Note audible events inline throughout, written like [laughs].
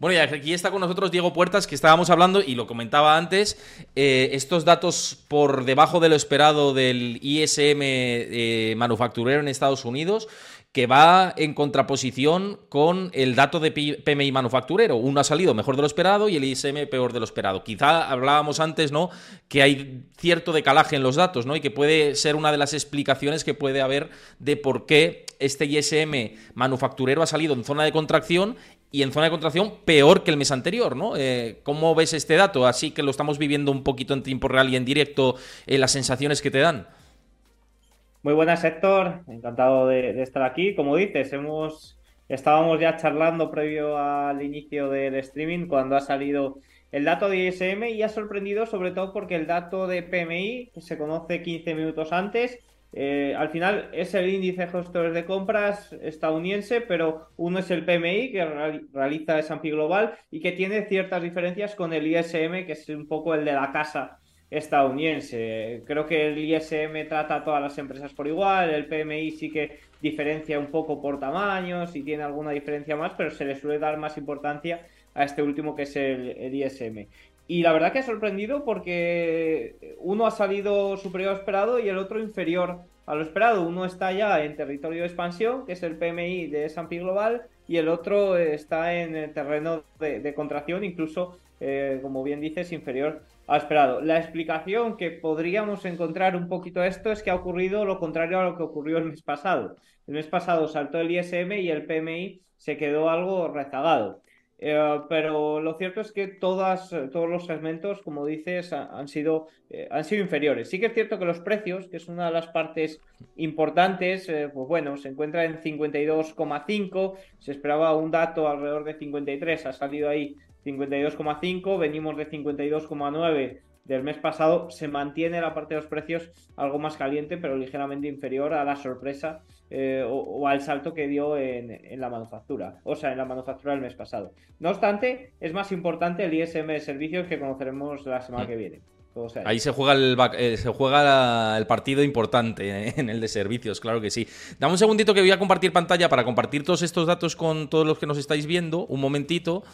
Bueno, y aquí está con nosotros Diego Puertas, que estábamos hablando, y lo comentaba antes, eh, estos datos por debajo de lo esperado del ISM eh, manufacturero en Estados Unidos, que va en contraposición con el dato de PMI manufacturero. Uno ha salido mejor de lo esperado y el ISM peor de lo esperado. Quizá hablábamos antes, ¿no? Que hay cierto decalaje en los datos, ¿no? Y que puede ser una de las explicaciones que puede haber de por qué este ISM manufacturero ha salido en zona de contracción y en zona de contracción peor que el mes anterior, ¿no? Eh, ¿Cómo ves este dato? Así que lo estamos viviendo un poquito en tiempo real y en directo, eh, las sensaciones que te dan. Muy buenas, Héctor. Encantado de, estar aquí. Como dices, hemos estábamos ya charlando previo al inicio del streaming cuando ha salido el dato de ISM y ha sorprendido sobre todo porque el dato de PMI, se conoce 15 minutos antes, eh, al final es el índice de gestores de compras estadounidense, pero uno es el PMI que realiza S&P Global y que tiene ciertas diferencias con el ISM, que es un poco el de la casa estadounidense. Creo que el ISM trata a todas las empresas por igual, el PMI sí que diferencia un poco por tamaños y tiene alguna diferencia más, pero se le suele dar más importancia a este último que es el, ISM. Y la verdad que ha sorprendido porque uno ha salido superior a esperado y el otro inferior a lo esperado. Uno está ya en territorio de expansión, que es el PMI de S&P Global, y el otro está en el terreno de, contracción, incluso, eh, como bien dices, inferior ha esperado. La explicación que podríamos encontrar un poquito esto es que ha ocurrido lo contrario a lo que ocurrió el mes pasado. El mes pasado saltó el ISM y el PMI se quedó algo rezagado. Eh, pero lo cierto es que todas, todos los segmentos, como dices, han sido, eh, han sido inferiores. Sí que es cierto que los precios, que es una de las partes importantes, eh, pues bueno, se encuentra en 52,5, se esperaba un dato alrededor de 53, ha salido ahí 52,5, venimos de 52,9 del mes pasado, se mantiene la parte de los precios algo más caliente, pero ligeramente inferior a la sorpresa eh, o, al salto que dio en, la manufactura, o sea, en la manufactura del mes pasado. No obstante, es más importante el ISM de servicios que conoceremos la semana que viene. Ahí se juega, el, eh, se juega el partido importante eh, en el de servicios, claro que sí. Dame un segundito que voy a compartir pantalla para compartir todos estos datos con todos los que nos estáis viendo. Un momentito.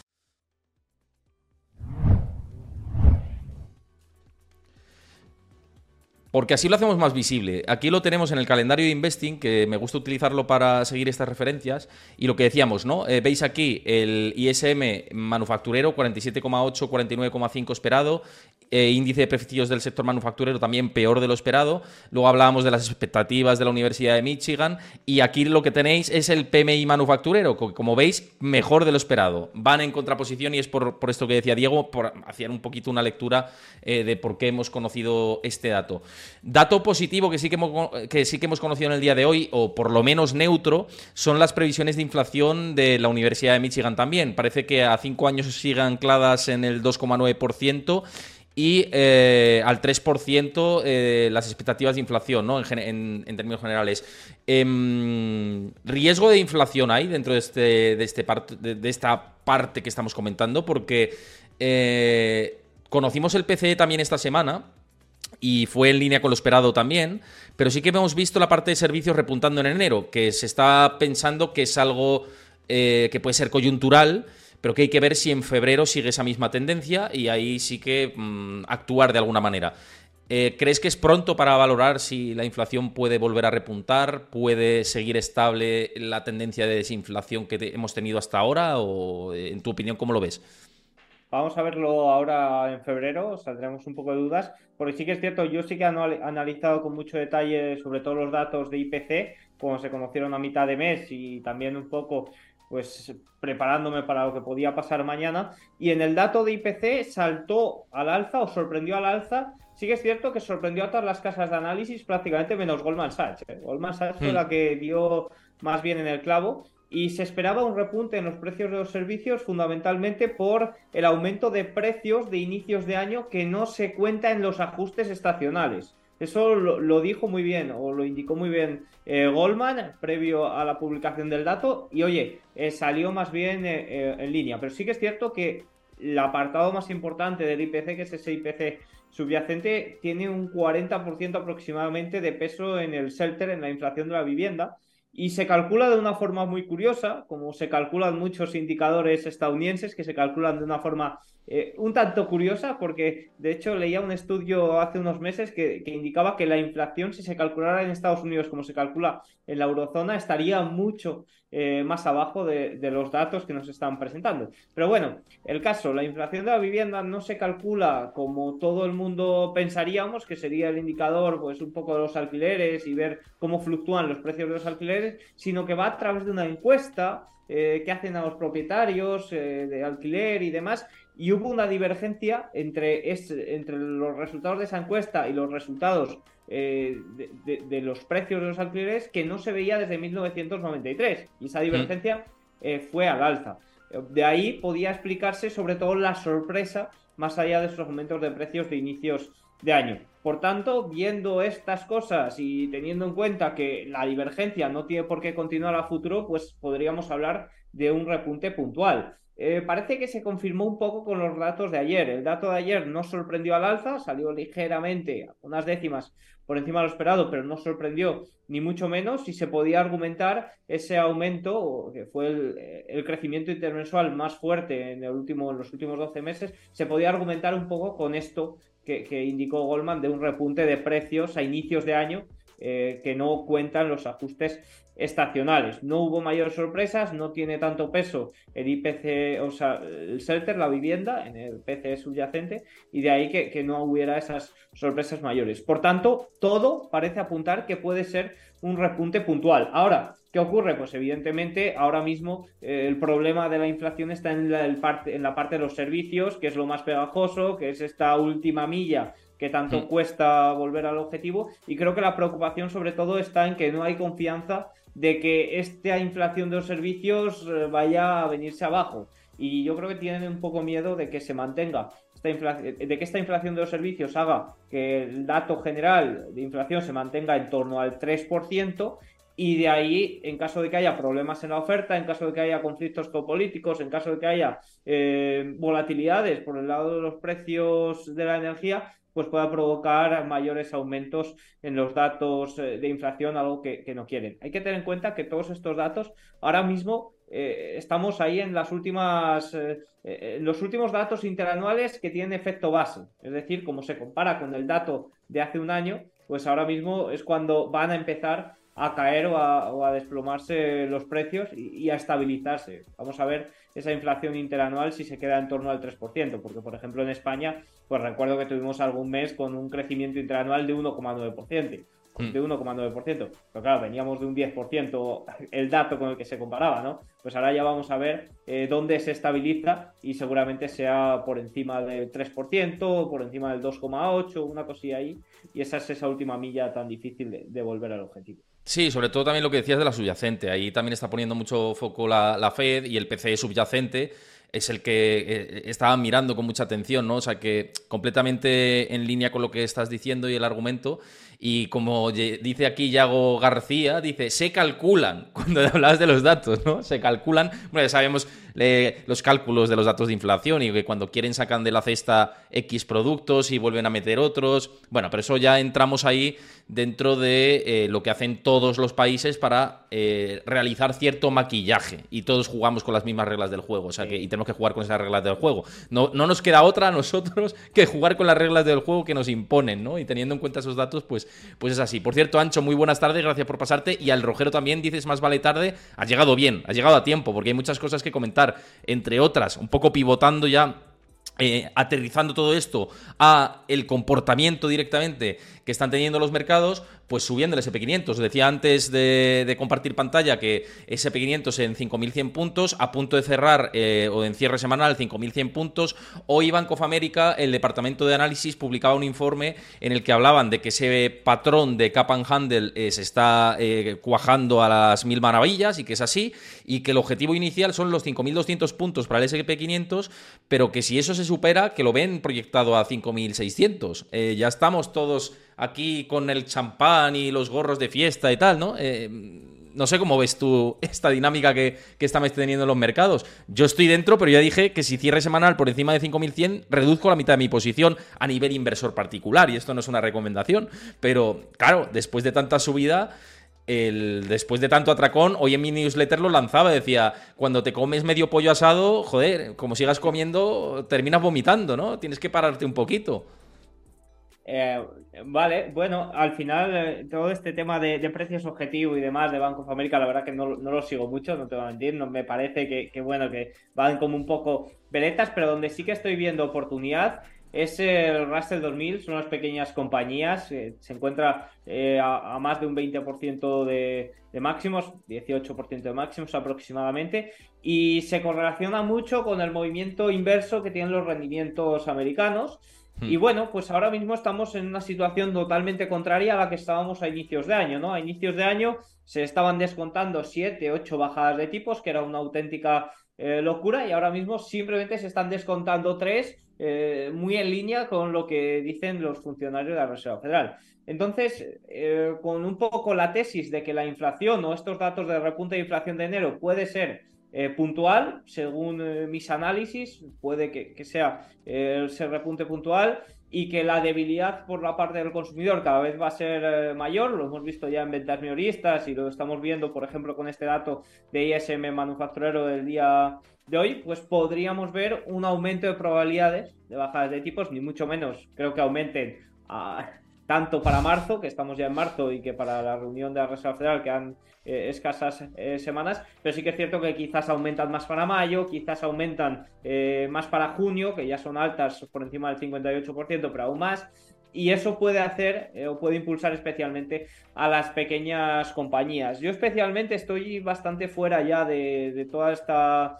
Porque así lo hacemos más visible. Aquí lo tenemos en el calendario de Investing, que me gusta utilizarlo para seguir estas referencias. Y lo que decíamos, ¿no? Eh, veis aquí el ISM manufacturero, 47,8, 49,5 esperado. Eh, índice de precios del sector manufacturero también peor de lo esperado. Luego hablábamos de las expectativas de la Universidad de Michigan. Y aquí lo que tenéis es el PMI manufacturero, que como veis, mejor de lo esperado. Van en contraposición y es por, esto que decía Diego, por hacer un poquito una lectura eh, de por qué hemos conocido este dato. Dato positivo que sí que, hemos, que sí que hemos conocido en el día de hoy, o por lo menos neutro, son las previsiones de inflación de la Universidad de Michigan también. Parece que a cinco años siguen ancladas en el 2,9% y eh, al 3% eh, las expectativas de inflación, ¿no? En, términos generales. Em, ¿Riesgo de inflación hay dentro de, este, de, este esta parte que estamos comentando? Porque eh, conocimos el PCE también esta semana y fue en línea con lo esperado también, pero sí que hemos visto la parte de servicios repuntando en enero, que se está pensando que es algo que puede ser coyuntural pero que hay que ver si en febrero sigue esa misma tendencia y ahí sí que mm, actuar de alguna manera. Eh, ¿Crees que es pronto para valorar si la inflación puede volver a repuntar? ¿Puede seguir estable la tendencia de desinflación que hemos tenido hasta ahora? ¿O eh, en tu opinión cómo lo ves? Vamos a verlo ahora en febrero, saldremos un poco de dudas, porque sí que es cierto, yo sí que he analizado con mucho detalle sobre todo los datos de IPC, como se conocieron a mitad de mes y también un poco pues preparándome para lo que podía pasar mañana. Y en el dato de IPC saltó al alza o sorprendió al alza. Sí que es cierto que sorprendió a todas las casas de análisis, prácticamente menos Goldman Sachs. ¿eh? Goldman Sachs fue hmm. la que dio más bien en el clavo. Y se esperaba un repunte en los precios de los servicios fundamentalmente por el aumento de precios de inicios de año que no se cuenta en los ajustes estacionales. Eso lo, dijo muy bien o lo indicó muy bien eh, Goldman previo a la publicación del dato y oye, eh, salió más bien eh, en línea. Pero sí que es cierto que el apartado más importante del IPC, que es ese IPC subyacente, tiene un 40% aproximadamente de peso en el shelter, en la inflación de la vivienda. y se calcula de una forma muy curiosa, como se calculan muchos indicadores estadounidenses, que se calculan de una forma eh, un tanto curiosa, porque de hecho leía un estudio hace unos meses que, indicaba que la inflación, si se calculara en Estados Unidos como se calcula en la eurozona, estaría mucho eh, más abajo de, los datos que nos están presentando. Pero bueno, el caso, la inflación de la vivienda no se calcula como todo el mundo pensaríamos, que sería el indicador, pues un poco de los alquileres y ver cómo fluctúan los precios de los alquileres, sino que va a través de una encuesta eh, que hacen a los propietarios eh, de alquiler y demás, y hubo una divergencia entre, entre los resultados de esa encuesta y los resultados eh, de, los precios de los alquileres que no se veía desde 1993. Y esa divergencia eh, fue al alza. De ahí podía explicarse sobre todo la sorpresa más allá de esos aumentos de precios de inicios de año. Por tanto, viendo estas cosas y teniendo en cuenta que la divergencia no tiene por qué continuar a futuro, pues podríamos hablar de un repunte puntual. Eh, parece que se confirmó un poco con los datos de ayer. El dato de ayer no sorprendió al alza, salió ligeramente, unas décimas por encima de lo esperado, pero no sorprendió ni mucho menos y se podía argumentar ese aumento, que fue el, crecimiento intermensual más fuerte en, los últimos 12 meses, se podía argumentar un poco con esto que, que indicó Goldman de un repunte de precios a inicios de año eh, que no cuentan los ajustes estacionales. No hubo mayores sorpresas, no tiene tanto peso el IPC, o sea, el shelter, la vivienda, en el PCE subyacente, y de ahí que, no hubiera esas sorpresas mayores. Por tanto, todo parece apuntar que puede ser un repunte puntual. Ahora, ¿qué ocurre? Pues evidentemente ahora mismo eh, el problema de la inflación está en la, parte, en la parte de los servicios, que es lo más pegajoso, que es esta última milla que tanto mm. cuesta volver al objetivo y creo que la preocupación sobre todo está en que no hay confianza de que esta inflación de los servicios eh, vaya a venirse abajo y yo creo que tienen un poco miedo de que se mantenga esta de que esta inflación de los servicios haga que el dato general de inflación se mantenga en torno al 3% y de ahí, en caso de que haya problemas en la oferta, en caso de que haya conflictos geopolíticos, en caso de que haya eh, volatilidades por el lado de los precios de la energía, pues pueda provocar mayores aumentos en los datos eh, de inflación, algo que, no quieren. Hay que tener en cuenta que todos estos datos ahora mismo eh, estamos ahí en las últimas los últimos datos interanuales que tienen efecto base, es decir, como se compara con el dato de hace un año, pues ahora mismo es cuando van a empezar a caer o a, desplomarse los precios y, a estabilizarse. Vamos a ver esa inflación interanual si se queda en torno al 3%, porque por ejemplo en España, pues recuerdo que tuvimos algún mes con un crecimiento interanual de 1,9% mm. de 1,9%. Pero claro, veníamos de un 10% el dato con el que se comparaba, ¿no? Pues ahora ya vamos a ver eh, dónde se estabiliza y seguramente sea por encima del 3%, por encima del 2,8%, una cosilla ahí. Y esa es esa última milla tan difícil de volver al objetivo. Sí, sobre todo también lo que decías de la subyacente. Ahí también está poniendo mucho foco la, Fed y el PCE subyacente es el que eh, estaba mirando con mucha atención, ¿no? O sea, que completamente en línea con lo que estás diciendo y el argumento. Y como dice aquí Yago García, dice, se calculan, [laughs] cuando hablabas de los datos, ¿no? Se calculan, bueno, ya sabemos los cálculos de los datos de inflación y que cuando quieren sacan de la cesta X productos y vuelven a meter otros. Bueno, pero eso ya entramos ahí dentro de eh, lo que hacen todos los países para eh, realizar cierto maquillaje y todos jugamos con las mismas reglas del juego, o sea que y tenemos que jugar con esas reglas del juego. No, no nos queda otra a nosotros [laughs] que jugar con las reglas del juego que nos imponen, ¿no? Y teniendo en cuenta esos datos, pues, pues es así. Por cierto, Ancho, muy buenas tardes, gracias por pasarte. Y al Rojero también dices más vale tarde, has llegado bien, has llegado a tiempo, porque hay muchas cosas que comentar entre otras, un poco pivotando ya eh, aterrizando todo esto a el comportamiento directamente que están teniendo los mercados, pues subiendo el SP500. Decía antes de, compartir pantalla que SP500 en 5.100 puntos, a punto de cerrar eh, o en cierre semanal 5.100 puntos. Hoy Bank of America, el departamento de análisis, publicaba un informe en el que hablaban de que ese patrón de cap and handle eh, se está eh, cuajando a las mil maravillas y que es así, y que el objetivo inicial son los 5.200 puntos para el SP500, pero que si eso se supera, que lo ven proyectado a 5.600. ya estamos todos aquí con el champán y los gorros de fiesta y tal, ¿no? Eh, no sé cómo ves tú [laughs] esta dinámica que, que estamos teniendo en los mercados. Yo estoy dentro, pero ya dije que si cierre semanal por encima de 5.100, reduzco la mitad de mi posición a nivel inversor particular. Y esto no es una recomendación. Pero claro, después de tanta subida, el, después de tanto atracón, hoy en mi newsletter lo lanzaba, decía, cuando te comes medio pollo asado, joder, como sigas comiendo, terminas vomitando, ¿no? Tienes que pararte un poquito. Eh, vale, bueno, al final eh, todo este tema de, precios objetivo y demás de Banco of America, la verdad que no, lo sigo mucho, no te voy a mentir, no me parece que, bueno, que van como un poco veletas, pero donde sí que estoy viendo oportunidad es el Russell 2000, son unas pequeñas compañías, eh, se encuentra a, más de un 20% de, de máximos, 18% de máximos aproximadamente, y se correlaciona mucho con el movimiento inverso que tienen los rendimientos americanos. Y hmm. bueno, pues ahora mismo estamos en una situación totalmente contraria a la que estábamos a inicios de año, ¿no? A inicios de año se estaban descontando 7, 8 bajadas de tipos, que era una auténtica eh, locura, y ahora mismo simplemente se están descontando 3, eh, muy en línea con lo que dicen los funcionarios de la Reserva Federal. Entonces, eh, con un poco la tesis de que la inflación o estos datos de repunte de inflación de enero puede ser eh, puntual, según eh, mis análisis, puede que, sea eh, ese repunte puntual y que la debilidad por la parte del consumidor cada vez va a ser mayor, lo hemos visto ya en ventas minoristas y lo estamos viendo, por ejemplo, con este dato de ISM manufacturero del día de hoy, pues podríamos ver un aumento de probabilidades de bajadas de tipos, ni mucho menos. Creo que aumenten a, tanto para marzo, que estamos ya en marzo, y que para la reunión de la Reserva Federal quedan eh, escasas eh, semanas, pero sí que es cierto que quizás aumentan más para mayo, quizás aumentan eh, más para junio, que ya son altas por encima del 58%, pero aún más. Y eso puede hacer o puede impulsar especialmente a las pequeñas compañías. Yo especialmente estoy bastante fuera ya de, toda esta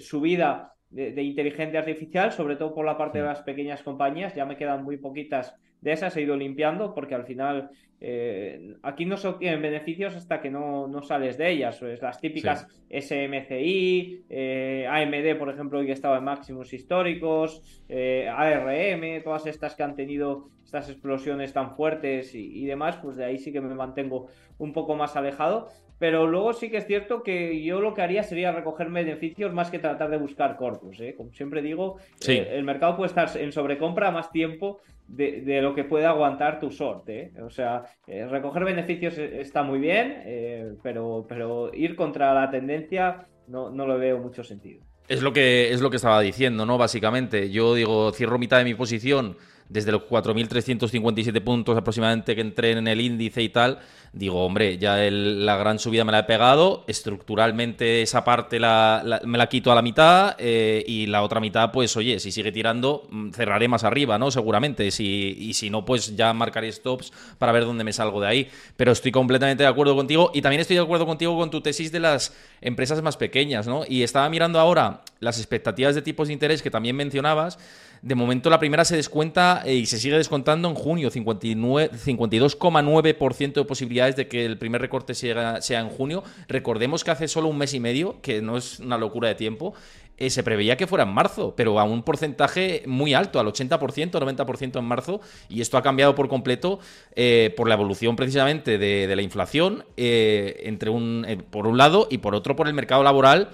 subida de, de, inteligencia artificial, sobre todo por la parte de las pequeñas compañías. Ya me quedan muy poquitas de esas he ido limpiando porque al final eh, aquí no se obtienen beneficios hasta que no, sales de ellas. Pues las típicas SMCI, eh, AMD, por ejemplo, que estaba en máximos históricos, eh, ARM, todas estas que han tenido estas explosiones tan fuertes y, demás, pues de ahí sí que me mantengo un poco más alejado. Pero luego sí que es cierto que yo lo que haría sería recoger beneficios más que tratar de buscar corpus. Como siempre digo, el mercado puede estar en sobrecompra más tiempo de, lo que puede aguantar tu sorte. ¿eh? O sea, eh, recoger beneficios e, está muy bien, eh, pero, pero ir contra la tendencia no, no lo veo mucho sentido. Es lo que es lo que estaba diciendo, ¿no? Básicamente, yo digo, cierro mitad de mi posición desde los 4.357 puntos aproximadamente que entré en el índice y tal, digo, hombre, ya la gran subida me la he pegado, estructuralmente esa parte me la quito a la mitad eh, y la otra mitad, pues oye, si sigue tirando, mm, cerraré más arriba, ¿no? Seguramente, si, y si no, pues ya marcaré stops para ver dónde me salgo de ahí. Pero estoy completamente de acuerdo contigo y también estoy de acuerdo contigo con tu tesis de las empresas más pequeññas, ¿no? Y estaba mirando ahora las expectativas de tipos de interés que también mencionabas. De momento la primera se descuenta eh, y se sigue descontando en junio, 52,9% de posibilidades de que el primer recorte sea, sea, en junio. Recordemos que hace solo un mes y medio, que no es una locura de tiempo, eh, se preveía que fuera en marzo, pero a un porcentaje muy alto, al 80%, 90% en marzo, y esto ha cambiado por completo eh, por la evolución precisamente de, la inflación, entre un, por un lado, y por otro por el mercado laboral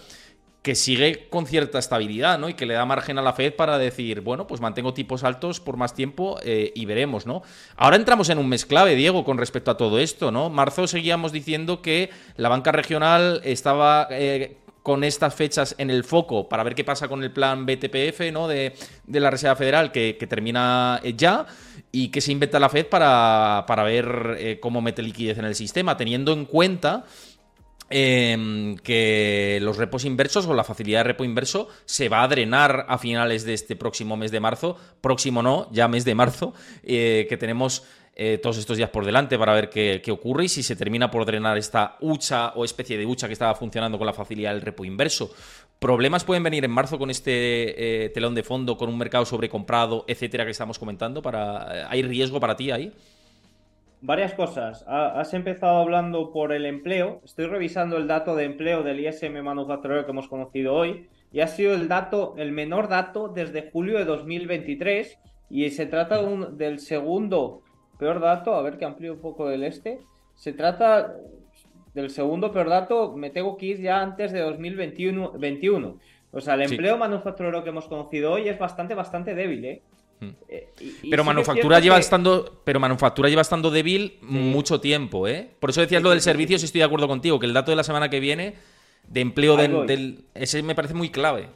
que sigue con cierta estabilidad, ¿no? Y que le da margen a la Fed para decir, bueno, pues mantengo tipos altos por más tiempo eh, y veremos, ¿no? Ahora entramos en un mes clave, Diego, con respecto a todo esto, ¿no? Marzo seguíamos diciendo que la banca regional estaba eh, con estas fechas en el foco para ver qué pasa con el plan BTPF, ¿no? De, la Reserva Federal que, termina eh, ya y que se inventa la Fed para, para ver cómo mete liquidez en el sistema, teniendo en cuenta Em, que los repos inversos o la facilidad de repo inverso se va a drenar a finales de este próximo mes de marzo, próximo no, ya mes de marzo, eh, que tenemos eh, todos estos días por delante para ver qué, ocurre y si se termina por drenar esta hucha o especie de hucha que estaba funcionando con la facilidad del repo inverso. ¿Problemas pueden venir en marzo con este eh, telón de fondo, con un mercado sobrecomprado, etcétera, que estamos comentando? Para, ¿Hay riesgo para ti ahí? Varias cosas. Has empezado hablando por el empleo. Estoy revisando el dato de empleo del ISM manufacturero que hemos conocido hoy y ha sido el dato, el menor dato desde julio de 2023 y se trata del segundo peor dato. A ver que amplío un poco el este. Se trata del segundo peor dato. Me tengo que ir ya antes de 2021. 21. O sea, el empleo manufacturero que hemos conocido hoy es bastante, bastante débil, ¿eh? Eh, pero manufactura lleva estando, pero manufactura lleva estando débil mucho tiempo, ¿eh? Por eso decías lo del servicio, si estoy de acuerdo contigo, que el dato de la semana que viene de empleo del, ese me parece muy clave.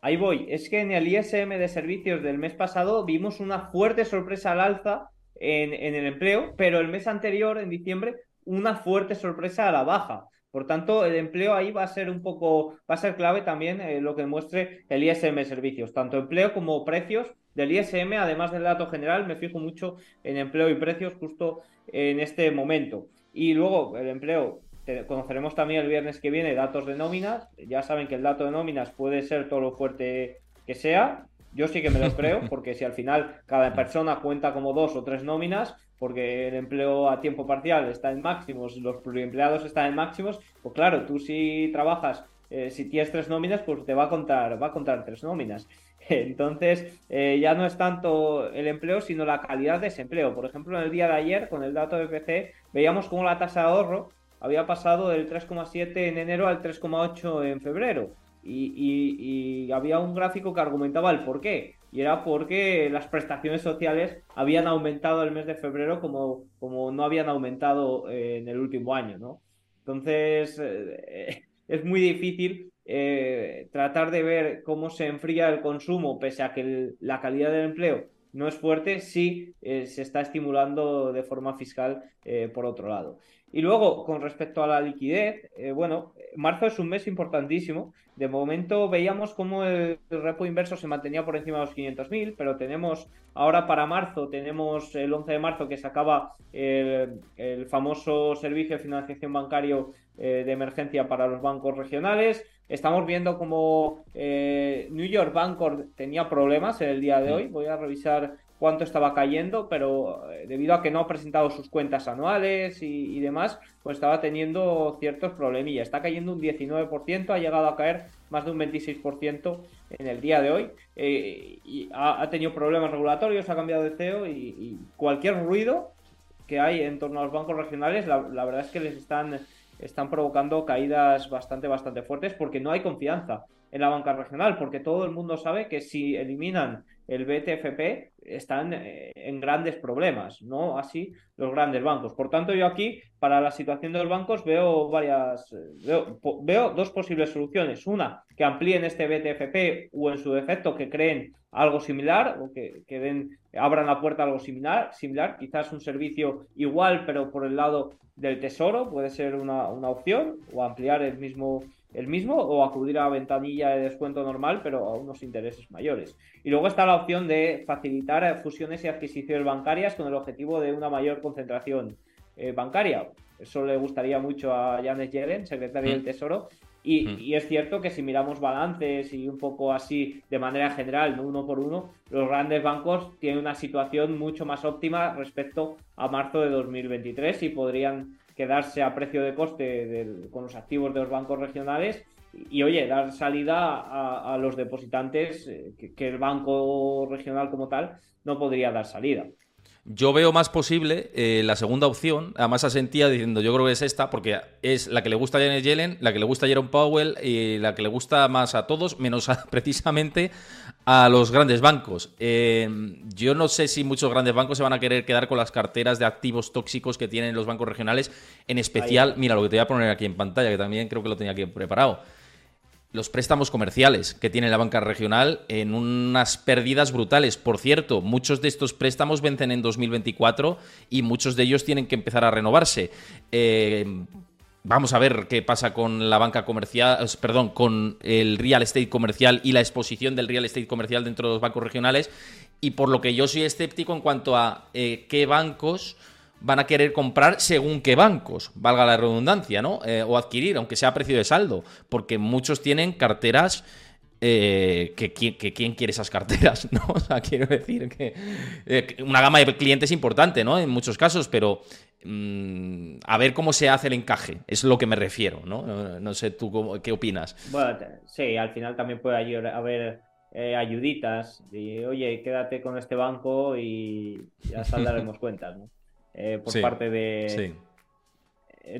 Ahí voy. Es que en el ISM de servicios del mes pasado vimos una fuerte sorpresa al alza en, el empleo, pero el mes anterior, en diciembre, una fuerte sorpresa a la baja. Por tanto, el empleo ahí va a ser un poco, va a ser clave también eh, lo que muestre el ISM de servicios, tanto empleo como precios del ISM, además del dato general, me fijo mucho en empleo y precios justo en este momento. Y luego el empleo, conoceremos también el viernes que viene datos de nóminas. Ya saben que el dato de nóminas puede ser todo lo fuerte que sea. Yo sí que me lo [laughs] creo, porque si al final cada persona cuenta como dos o tres nóminas, porque el empleo a tiempo parcial está en máximos, los pluriempleados están en máximos, pues claro, tú si trabajas, eh, si tienes tres nóminas, pues te va a contar, va a contar tres nóminas. Entonces, eh, ya no es tanto el empleo, sino la calidad de ese empleo. Por ejemplo, en el día de ayer, con el dato de PC, veíamos cómo la tasa de ahorro había pasado del 3,7 en enero al 3,8 en febrero. Y, había un gráfico que argumentaba el por qué. Y era porque las prestaciones sociales habían aumentado el mes de febrero como, como no habían aumentado eh, en el último año, ¿no? Entonces, eh, [laughs] es muy difícil eh, tratar de ver cómo se enfría el consumo pese a que la calidad del empleo no es fuerte si se está estimulando de forma fiscal por otro lado. Y luego, con respecto a la liquidez, eh, bueno, marzo es un mes importantísimo. De momento veíamos cómo el, repo inverso se mantenía por encima de los 500.000, pero tenemos ahora para marzo, tenemos el 11 de marzo que se acaba el, famoso servicio de financiación bancario eh, de emergencia para los bancos regionales. Estamos viendo cómo eh, New York Bancorp tenía problemas en el día de hoy. Voy a revisar cuánto estaba cayendo, pero eh, debido a que no ha presentado sus cuentas anuales y, demás, pues estaba teniendo ciertos problemillas. Está cayendo un 19%, ha llegado a caer más de un 26% en el día de hoy. Eh, y ha, tenido problemas regulatorios, ha cambiado de CEO y, cualquier ruido que hay en torno a los bancos regionales, la, la verdad es que les están, están provocando caídas bastante, bastante fuertes porque no hay confianza en la banca regional, porque todo el mundo sabe que si eliminan el BTFP están eh, en grandes problemas, no así los grandes bancos. Por tanto, yo aquí, para la situación de los bancos, veo varias, eh, veo, dos posibles soluciones. Una, que amplíen este BTFP o en su defecto que creen algo similar o que, den, abran la puerta a algo similar, similar, quizás un servicio igual, pero por el lado del tesoro puede ser una, una opción o ampliar el mismo el mismo o acudir a ventanilla de descuento normal, pero a unos intereses mayores. Y luego está la opción de facilitar fusiones y adquisiciones bancarias con el objetivo de una mayor concentración eh, bancaria. Eso le gustaría mucho a Janet Yellen, secretaria del mm. Tesoro. Y, mm. y, es cierto que si miramos balances y un poco así de manera general, no uno por uno, los grandes bancos tienen una situación mucho más óptima respecto a marzo de 2023 y podrían quedarse a precio de coste con los activos de los bancos regionales y, oye, dar salida a, los depositantes eh, que, el banco regional como tal no podría dar salida. Yo veo más posible eh, la segunda opción, además asentía diciendo yo creo que es esta, porque es la que le gusta a Janet Yellen, la que le gusta a Jerome Powell y la que le gusta más a todos, menos [laughs] precisamente a los grandes bancos. Eh, yo no sé si muchos grandes bancos se van a querer quedar con las carteras de activos tóxicos que tienen los bancos regionales, en especial, mira lo que te voy a poner aquí en pantalla, que también creo que lo tenía aquí preparado los préstamos comerciales que tiene la banca regional en unas pérdidas brutales. Por cierto, muchos de estos préstamos vencen en 2024 y muchos de ellos tienen que empezar a renovarse. Eh, vamos a ver qué pasa con la banca comercial, perdón, con el real estate comercial y la exposición del real estate comercial dentro de los bancos regionales. Y por lo que yo soy escéptico en cuanto a eh, qué bancos van a querer comprar según qué bancos, valga la redundancia, ¿no? Eh, o adquirir, aunque sea a precio de saldo, porque muchos tienen carteras eh, que, quién quiere esas carteras, [laughs] ¿no? O sea, quiero decir que eh, una gama de clientes importante, ¿no? En muchos casos, pero mm, a ver cómo se hace el encaje, es lo que me refiero, ¿no? No, sé tú qué opinas. Bueno, sí, al final también puede haber ayuditas y, oye, quédate con este banco y ya saldaremos [laughs] cuentas, ¿no? Eh, por parte de,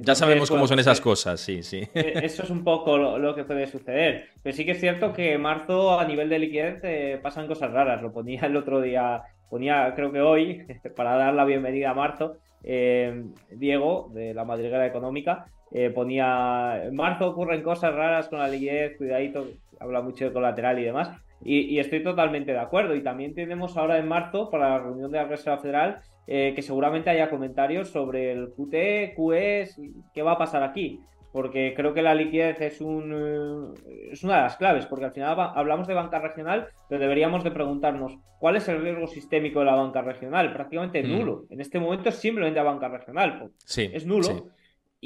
ya sabemos cómo son esas cosas, sí, sí. Eso es un poco lo, que puede suceder. Pero sí que es cierto que marzo a nivel de liquidez pasan cosas raras. Lo ponía el otro día, ponía creo que hoy, [laughs] para dar la bienvenida a marzo, Diego de la madriguera económica ponía, en marzo ocurren cosas raras con la liquidez, cuidadito, habla mucho de colateral y demás. Y, estoy totalmente de acuerdo. Y también tenemos ahora en marzo, para la reunión de la Reserva Federal, eh, que seguramente haya comentarios sobre el QT, QE, qué va a pasar aquí. Porque creo que la liquidez es, un, eh, es una de las claves, porque al final hablamos de banca regional, pero deberíamos de preguntarnos cuál es el riesgo sistémico de la banca regional. Prácticamente mm. nulo. En este momento es simplemente la banca regional. Sí, es nulo.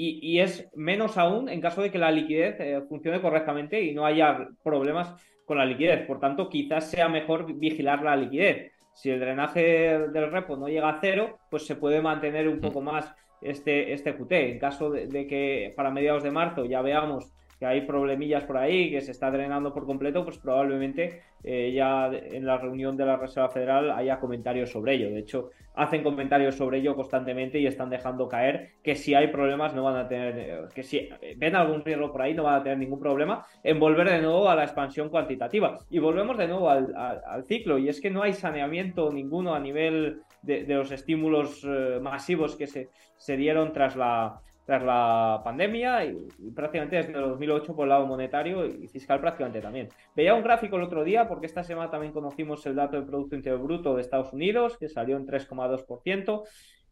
Y, es menos aún en caso de que la liquidez eh, funcione correctamente y no haya problemas con la liquidez. Por tanto, quizás sea mejor vigilar la liquidez. Si el drenaje del repo no llega a cero, pues se puede mantener un poco más este, este QT. En caso de que para mediados de marzo ya veamos que hay problemillas por ahí, que se está drenando por completo, pues probablemente eh, ya en la reunión de la Reserva Federal haya comentarios sobre ello. De hecho, hacen comentarios sobre ello constantemente y están dejando caer que si hay problemas no van a tener, que si ven algún riesgo por ahí no van a tener ningún problema en volver de nuevo a la expansión cuantitativa. Y volvemos de nuevo al, ciclo, y es que no hay saneamiento ninguno a nivel de, los estímulos eh, masivos que se, se dieron tras la tras la pandemia y, prácticamente desde el 2008 por el lado monetario y fiscal prácticamente también. Veía un gráfico el otro día porque esta semana también conocimos el dato del Producto Interior Bruto de Estados Unidos que salió en 3,2%.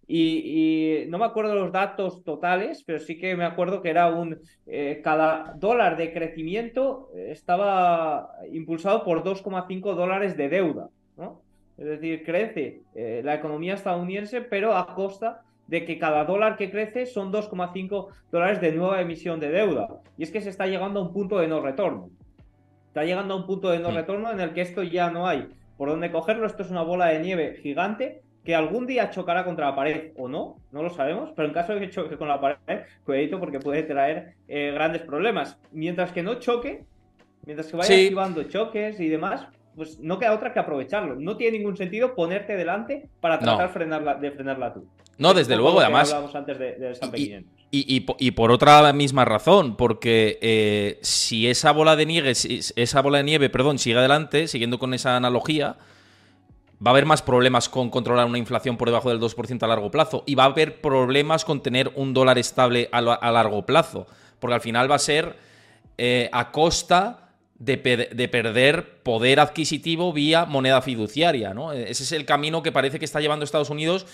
Y, no me acuerdo los datos totales, pero sí que me acuerdo que era un eh, cada dólar de crecimiento estaba impulsado por 2,5 dólares de deuda, ¿no? Es decir, crece eh, la economía estadounidense, pero a costa de que cada dólar que crece son 2,5 dólares de nueva emisión de deuda. Y es que se está llegando a un punto de no retorno. Está llegando a un punto de no retorno en el que esto ya no hay por dónde cogerlo. Esto es una bola de nieve gigante que algún día chocará contra la pared o no, no lo sabemos, pero en caso de que choque con la pared, cuidadito porque puede traer eh, grandes problemas. Mientras que no choque, mientras que vaya activando choques y demás, pues no queda otra que aprovecharlo. No tiene ningún sentido ponerte delante para tratar frenarla, de frenarla tú. No, desde luego, además. Antes de, y, y, por otra misma razón, porque eh, si esa bola de nieve, esa bola de nieve, perdón, sigue adelante, siguiendo con esa analogía, va a haber más problemas con controlar una inflación por debajo del 2% a largo plazo y va a haber problemas con tener un dólar estable a, largo plazo, porque al final va a ser eh, a costa de, de, perder poder adquisitivo vía moneda fiduciaria, ¿no? Ese es el camino que parece que está llevando Estados Unidos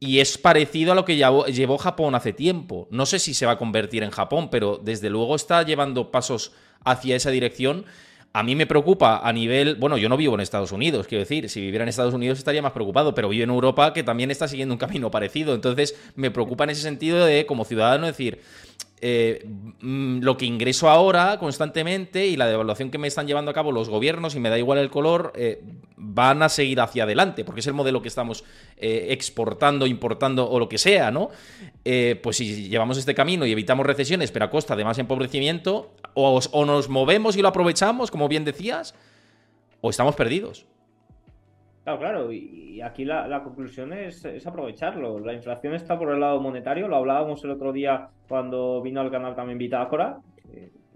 y es parecido a lo que llevó, Japón hace tiempo. No sé si se va a convertir en Japón, pero desde luego está llevando pasos hacia esa dirección. A mí me preocupa a nivel, bueno, yo no vivo en Estados Unidos, quiero decir, si viviera en Estados Unidos estaría más preocupado, pero vivo en Europa que también está siguiendo un camino [laughs] parecido. Entonces me preocupa en ese sentido de, como ciudadano, decir, eh, mm, lo que ingreso ahora constantemente y la devaluación que me están llevando a cabo los gobiernos, y me da igual el color, eh, van a seguir hacia adelante, porque es el modelo que estamos eh, exportando, importando o lo que sea, ¿no? pues si llevamos este camino y evitamos recesiones, pero a costa de más empobrecimiento, o, o nos movemos y lo aprovechamos, como bien decías, o estamos perdidos. Claro, claro, y aquí la, conclusión es, aprovecharlo. La inflación está por el lado monetario, lo hablábamos el otro día cuando vino al canal también Bitácora,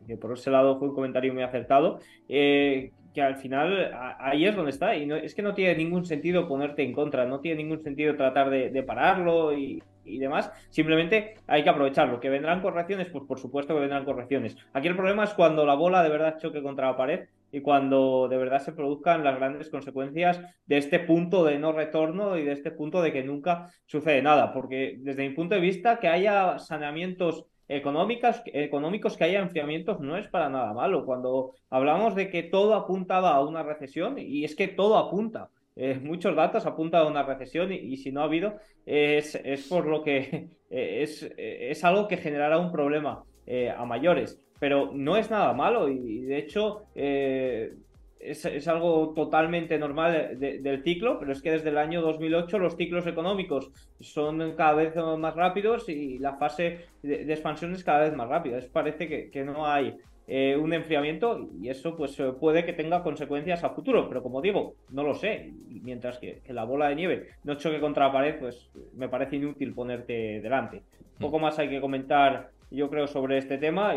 que por ese lado fue un comentario muy acertado, eh, que al final ahí es donde está, y no, es que no tiene ningún sentido ponerte en contra, no tiene ningún sentido tratar de, pararlo y, y demás, simplemente hay que aprovecharlo. ¿Que vendrán correcciones? Pues por supuesto que vendrán correcciones. Aquí el problema es cuando la bola de verdad choque contra la pared y cuando de verdad se produzcan las grandes consecuencias de este punto de no retorno y de este punto de que nunca sucede nada. Porque desde mi punto de vista, que haya saneamientos económicos, económicos que haya enfriamientos no es para nada malo. Cuando hablamos de que todo apuntaba a una recesión, y es que todo apunta, eh, muchos datos apuntan a una recesión y, si no ha habido, es, es por lo que [laughs] es, es, algo que generará un problema eh, a mayores pero no es nada malo y, de hecho eh, es, algo totalmente normal del ciclo, pero es que desde el año 2008 los ciclos económicos son cada vez más rápidos y la fase de, expansión es cada vez más rápida. Es, parece que, no hay eh, un enfriamiento y eso pues puede que tenga consecuencias a futuro, pero como digo, no lo sé. Y mientras que, que la bola de nieve no choque contra la pared, pues me parece inútil ponerte delante. Poco más hay que comentar, yo creo, sobre este tema.